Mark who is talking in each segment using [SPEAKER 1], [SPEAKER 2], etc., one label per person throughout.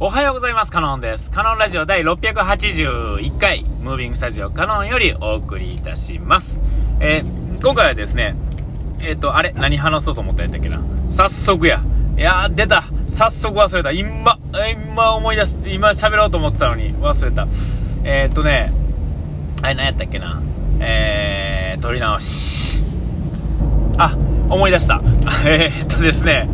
[SPEAKER 1] おはようございます。カノンです。カノンラジオ第681回、ムービングスタジオカノンよりお送りいたします。えー、今回はですね、えっ、ー、と、あれ何話そうと思ったやったっけな？早速や。いやー、出た。早速忘れた。今、今思い出し、今喋ろうと思ってたのに忘れた。えー、っとね、あれ何やったっけな？えー、撮り直し。あ、思い出した。え、っとですね、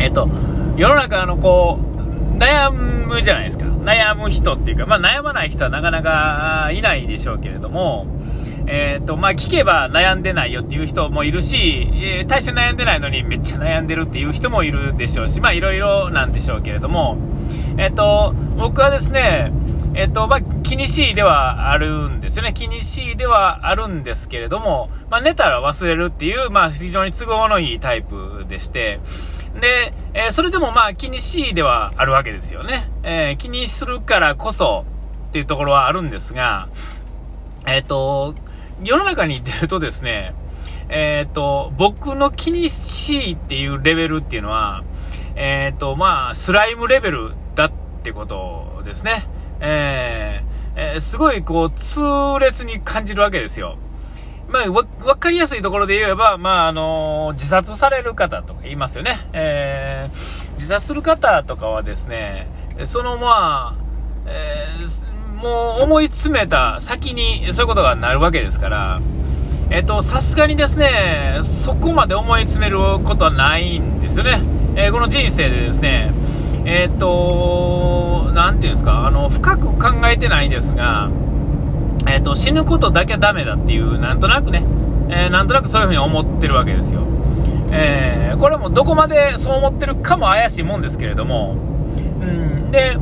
[SPEAKER 1] えっと、世の中のこう、悩むじゃないですか。悩む人っていうか、まあ悩まない人はなかなかいないでしょうけれども、えっ、ー、と、まあ聞けば悩んでないよっていう人もいるし、えー、大して悩んでないのにめっちゃ悩んでるっていう人もいるでしょうし、まあいろいろなんでしょうけれども、えっ、ー、と、僕はですね、えっ、と、まあ、気にしいではあるんですよね。気にしいではあるんですけれども、まあ、寝たら忘れるっていう、まあ、非常に都合のいいタイプでして、で、えー、それでもまあ気にしいではあるわけですよね。えー、気にするからこそっていうところはあるんですが、えっ、ー、と、世の中に出るとですね、えっ、と、僕の気にしいっていうレベルっていうのは、えっ、と、まあ、スライムレベルだってことですね。えー、えすごいこう、痛烈に感じるわけですよ。まあ、わ、わかりやすいところで言えば、まあ、あのー、自殺される方とか言いますよね。えー、自殺する方とかはですね、そのまあ、えー、もう思い詰めた先にそういうことがなるわけですから、えっ、と、さすがにですね、そこまで思い詰めることはないんですよね。えこの人生でですね、えっ、と、なんていうんですか、あの、深く考えてないんですが、えーと、死ぬことだけはダメだっていう、なんとなくね、えー、なんとなくそういうふうに思ってるわけですよ。えー、これもどこまでそう思ってるかも怪しいもんですけれども、うん、で、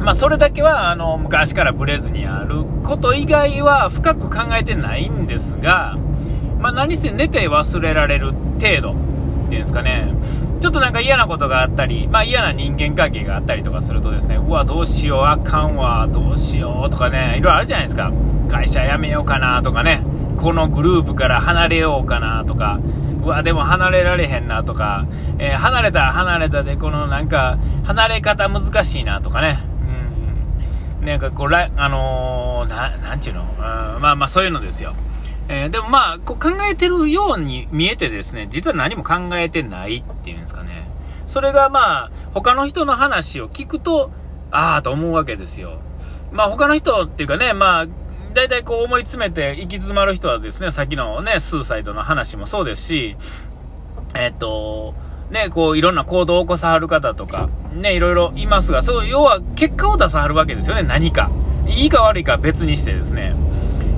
[SPEAKER 1] まあ、それだけはあの昔からブレずにあること以外は深く考えてないんですが、まあ、何せ寝て忘れられる程度っていうんですかね、ちょっとなんか嫌なことがあったり、まあ嫌な人間関係があったりとかするとですね、うわ、どうしよう、あかんわ、どうしようとかね、いろいろあるじゃないですか。会社辞めようかなとかね、このグループから離れようかなとか、うわ、でも離れられへんなとか、えー、離れた離れたで、このなんか、離れ方難しいなとかね、うん、なんかこう、あのー、ななんちゅうの、うん、まあまあそういうのですよ。えー、でもまあ、こう考えてるように見えてですね、実は何も考えてないっていうんですかね。それがまあ、他の人の話を聞くと、ああと思うわけですよ。まあ他の人っていうかね、まあ、大体こう思い詰めて行き詰まる人はですね、さっきのね、スーサイドの話もそうですし、えっと、ね、こういろんな行動を起こさはる方とか、ね、いろいろいますが、そう、要は結果を出さはるわけですよね、何か。いいか悪いか別にしてですね。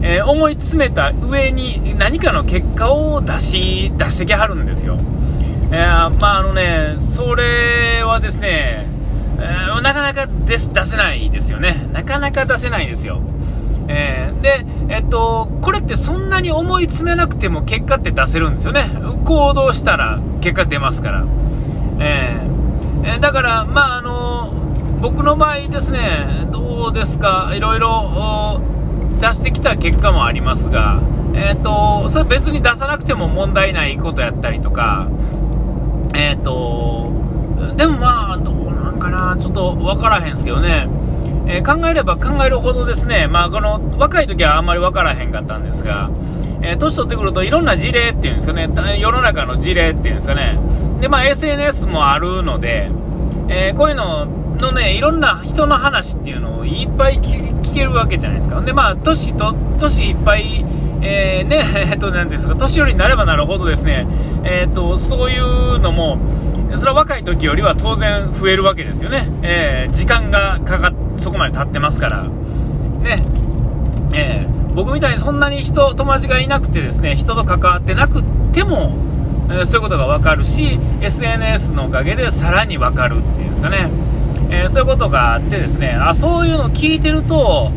[SPEAKER 1] えー、思い詰めた上に何かの結果を出し、出してきはるんですよ。えー、まああのね、それはですね、えー、なかなか出せないですよね。なかなか出せないですよ。えー、で、えっと、これってそんなに思い詰めなくても結果って出せるんですよね。行動したら結果出ますから。えー、だから、まああの、僕の場合ですね、どうですか、いろいろ、出してきた結果もありますが、え、ー、と、それ別に出さなくても問題ないことやったりとか、え、ー、と、でもまあ、どうなんかな、ちょっとわからへんすけどね、えー、考えれば考えるほどですね、まあ、この若い時はあんまり分からへんかったんですが、えー、年取ってくるといろんな事例っていうんですかね、世の中の事例っていうんですかね、で、まあ、SNS もあるので、えー、こういうののね、いろんな人の話っていうのをいっぱい聞けるわけじゃないですか。で、まあ、年と、年いっぱい、えー、ね、えっと、なんですか、年寄りになればなるほどですね、えっと、そういうのも、それは若い時よりは当然増えるわけですよね。えー、時間がかかっ、そこまで経ってますから。ね。えー、僕みたいにそんなに人、友達がいなくてですね、人と関わってなくても、えー、そういうことがわかるし、SNS のおかげでさらにわかるっていうんですかね。えー、そういうことがあってですね、あ、そういうのを聞いてると、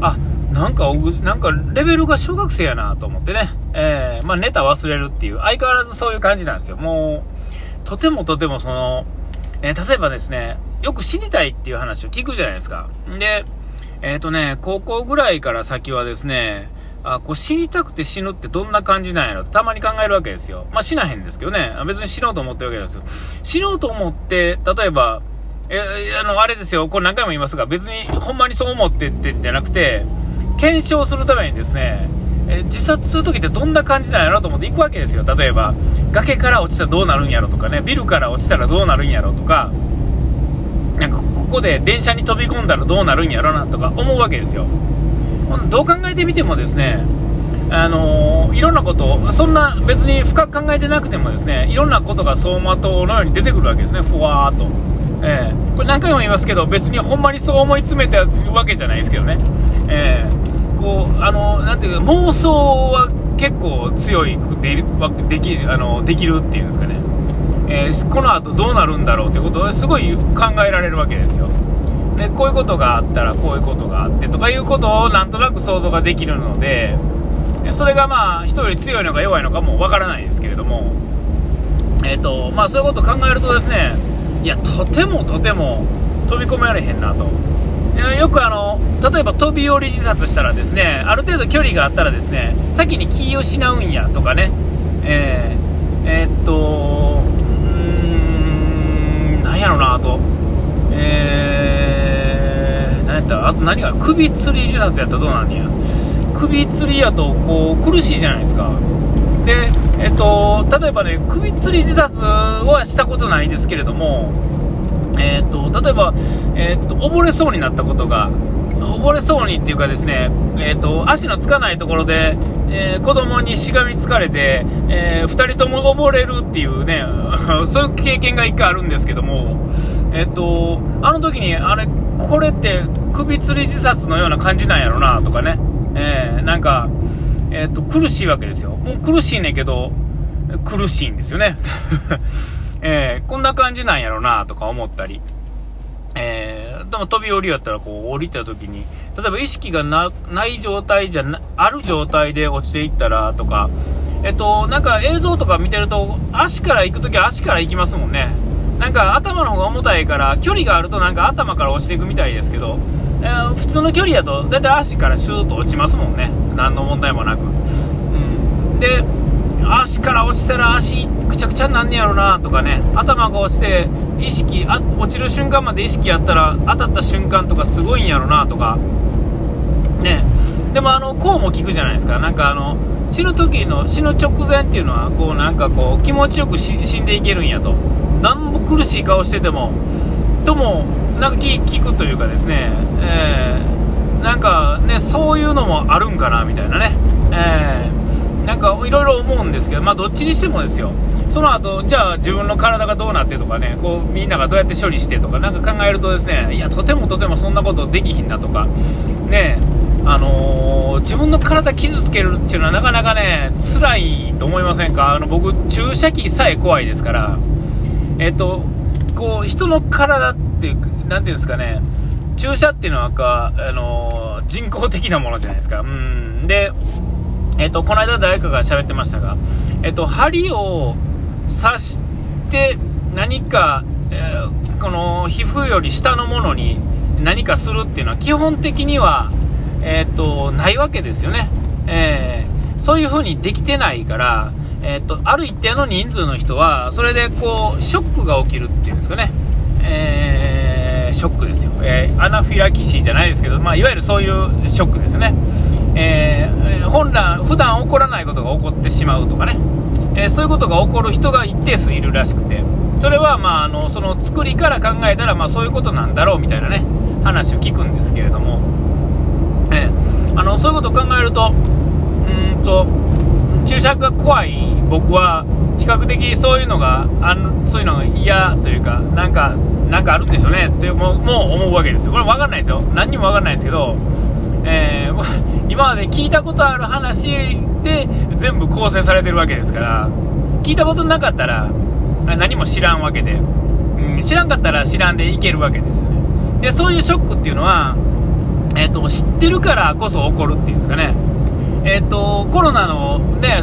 [SPEAKER 1] あ、なんか、なんかレベルが小学生やなと思ってね、えー、まあ、ネタ忘れるっていう、相変わらずそういう感じなんですよ。もう、とてもとてもその、えー、例えばですね、よく死にたいっていう話を聞くじゃないですか。で、えっ、とね、高校ぐらいから先はですね、あ、こう死にたくて死ぬってどんな感じなんやろってたまに考えるわけですよ。まあ死なへんですけどね。別に死のうと思ってるわけですよ。死のうと思って、例えば、えあの、あれですよ、これ何回も言いますが、別にほんまにそう思ってってんじゃなくて、検証するためにですね、え自殺するときってどんな感じなんやろと思って行くわけですよ。例えば、崖から落ちたらどうなるんやろとかね、ビルから落ちたらどうなるんやろとか、なんかここで電車に飛び込んだらどうなるんやろなとか思うわけですよ。どう考えてみてもですね、あのー、いろんなことを、そんな別に深く考えてなくてもですね、いろんなことが走馬灯のように出てくるわけですね、ふわーっと。えー、これ何回も言いますけど、別にほんまにそう思い詰めてるわけじゃないですけどね。えー、こう、あの、なんていうか、妄想は結構強いでできる、あの、できるっていうんですかね。えー、この後どうなるんだろうということをすごい考えられるわけですよ。で、こういうことがあったらこういうことがあってとかいうことをなんとなく想像ができるので、それがまあ人より強いのか弱いのかもわからないですけれども、えーとまあ、そういうことを考えるとですねいやとてもとても飛び込められへんなと。よくあの例えば飛び降り自殺したらですねある程度距離があったらですね先に気を失うんやとかね。えー、えー、っとうーん何やろなあと。えー、何やった？あと何が？首吊り自殺やったらどうなんや？首吊りやとこう苦しいじゃないですか。で、えっと、例えばね首吊り自殺はしたことないですけれども、えっと、例えば、えっと、溺れそうになったことが溺れそうにっていうかですね、えーと、足のつかないところで、えー、子供にしがみつかれて、えー、2人とも溺れるっていうね そういう経験が1回あるんですけども、えーと、あの時にあれこれって首吊り自殺のような感じなんやろなとかね。えー、なんか、えー、っと、苦しいわけですよ。もう苦しいねんけど、苦しいんですよね。えー、こんな感じなんやろなとか思ったり。えー、でも飛び降りやったらこう降りた時に、例えば意識がない状態じゃな、ある状態で落ちていったらとか、えっと、なんか映像とか見てると、足から行くときは足から行きますもんね。なんか頭の方が重たいから、距離があるとなんか頭から落ちていくみたいですけど、え、普通の距離だと大体足からシューッと落ちますもんね。何の問題もなく、うん、で足から落ちたら足くちゃくちゃになんねやろなとかね。頭が落ちて意識あ落ちる瞬間まで意識やったら当たった瞬間とかすごいんやろなとか。ね。でもあのこうも聞くじゃないですか。なんかあの死ぬ時の死ぬ直前っていうのはこうなんかこう気持ちよく死んでいけるんやと。何も苦しい顔しててもともなんか聞くというかですね、えー、なんかね、そういうのもあるんかなみたいなね、えー、なんかいろいろ思うんですけど、まあ、どっちにしてもですよ、その後じゃあ自分の体がどうなってとかね、こうみんながどうやって処理してとか、なんか考えるとですね、いや、とてもとてもそんなことできひんなとか、ね、あのー、自分の体傷つけるっていうのはなかなかね、辛いと思いませんか？あの僕、注射器さえ怖いですから、えっ、と、こう、人の体っていう、なんていうんですかね、注射っていうのはか、あのー、人工的なものじゃないですか。うん。で、えっ、と、この間誰かが喋ってましたが、えっ、と、針を刺して何か、えこの皮膚より下のものに何かするっていうのは基本的には、えっ、と、ないわけですよね。えそういう風にできてないから、えっ、と、ある一定の人数の人は、それでこう、ショックが起きるっていうんですかね。えー、ショックですよ、えー、アナフィラキシーじゃないですけど、まあ、いわゆるそういうショックですね、えー、本来、普段起こらないことが起こってしまうとかね、えそういうことが起こる人が一定数いるらしくて、それは、まあ、あのその作りから考えたら、まあ、そういうことなんだろうみたいなね話を聞くんですけれども、えあのそういうことを考えると、うんと注射が怖い。僕は比較的そういうのがあのそういうのが嫌というかなんかなんかあるんでしょうねってもう思うわけですよ。これ分かんないですよ。何にも分かんないですけど、えー、今まで聞いたことある話で全部構成されてるわけですから聞いたことなかったら何も知らんわけで、うん、知らんかったら知らんでいけるわけですよね。でそういうショックっていうのは、えーと、知ってるからこそ起こるっていうんですかね。えーと、コロナの、ね、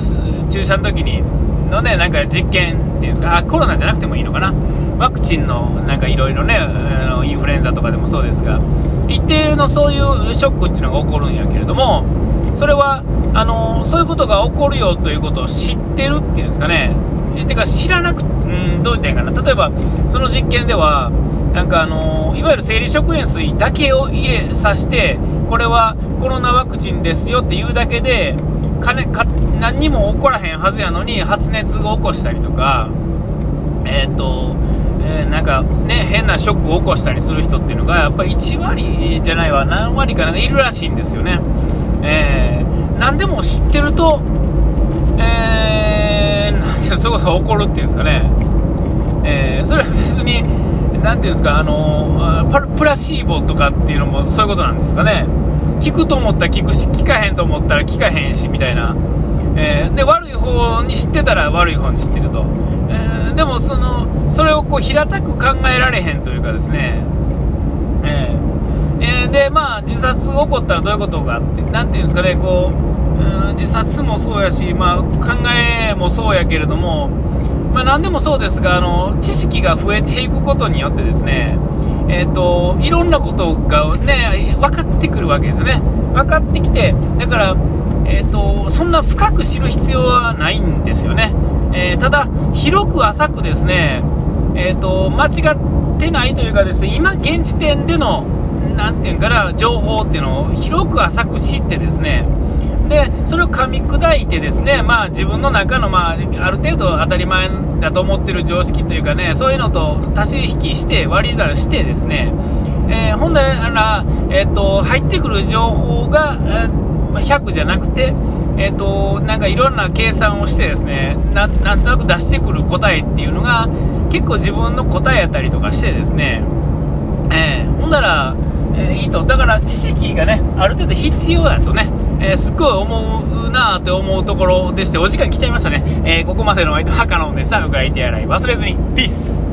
[SPEAKER 1] 注射の時にのね、なんか実験っていうんですか、あ、コロナじゃなくてもいいのかな。ワクチンのなんかいろいろね、あのインフルエンザとかでもそうですが、一定のそういうショックっていうのが起こるんやけれども、それは、あのそういうことが起こるよということを知ってるっていうんですかね。てか知らなく、うん、どう言ったらいいかな。例えば、その実験では、なんかあのいわゆる生理食塩水だけを入れさして、これはコロナワクチンですよっていうだけで、金か何にも起こらへんはずやのに発熱を起こしたりとか、えーとえー、なんかね、変なショックを起こしたりする人っていうのが、やっぱり1割じゃないわ、何割かないるらしいんですよね。えー、何でも知ってると、えー、てうそういうことが起こるっていうんですかね。えー、それは別に、なんていうんですか、あのプラシーボとかっていうのもそういうことなんですかね。聞くと思ったら聞くし、聞かへんと思ったら聞かへんし、みたいな。えー、で、悪い方に知ってたら悪い方に知ってると。えー、でも、その、それをこう平たく考えられへんというかですね、えー、えー、で、まあ、自殺起こったらどういうことがあって、なんていうんですかね、こう、うん自殺もそうやし、まあ、考えもそうやけれども、まあ、何でもそうですが、あの、知識が増えていくことによってですね、えーと、いろんなことが、ね、分かってくるわけですよね、分かってきて、だから、えーと、そんな深く知る必要はないんですよね、えー、ただ、広く浅くですね、えーと、間違ってないというか、ですね今現時点でのなんていうんかな情報っていうのを広く浅く知ってですねでそれを噛み砕いてですね、まあ、自分の中の、まあ、ある程度当たり前だと思ってる常識というかねそういうのと足し引きして割り算してですね、えー、本来なら、えーと、入ってくる情報が、えー、100じゃなくて、えーと、なんかいろんな計算をしてですねなんとなく出してくる答えっていうのが結構自分の答えやったりとかしてですね、えー、ほんなら、えー、いいとだから知識がねある程度必要だとねえー、すっごい思うなぁと思うところでして、お時間来ちゃいましたね。え、ここまでの相手はカノンでした。うがいて洗い忘れずに。ピース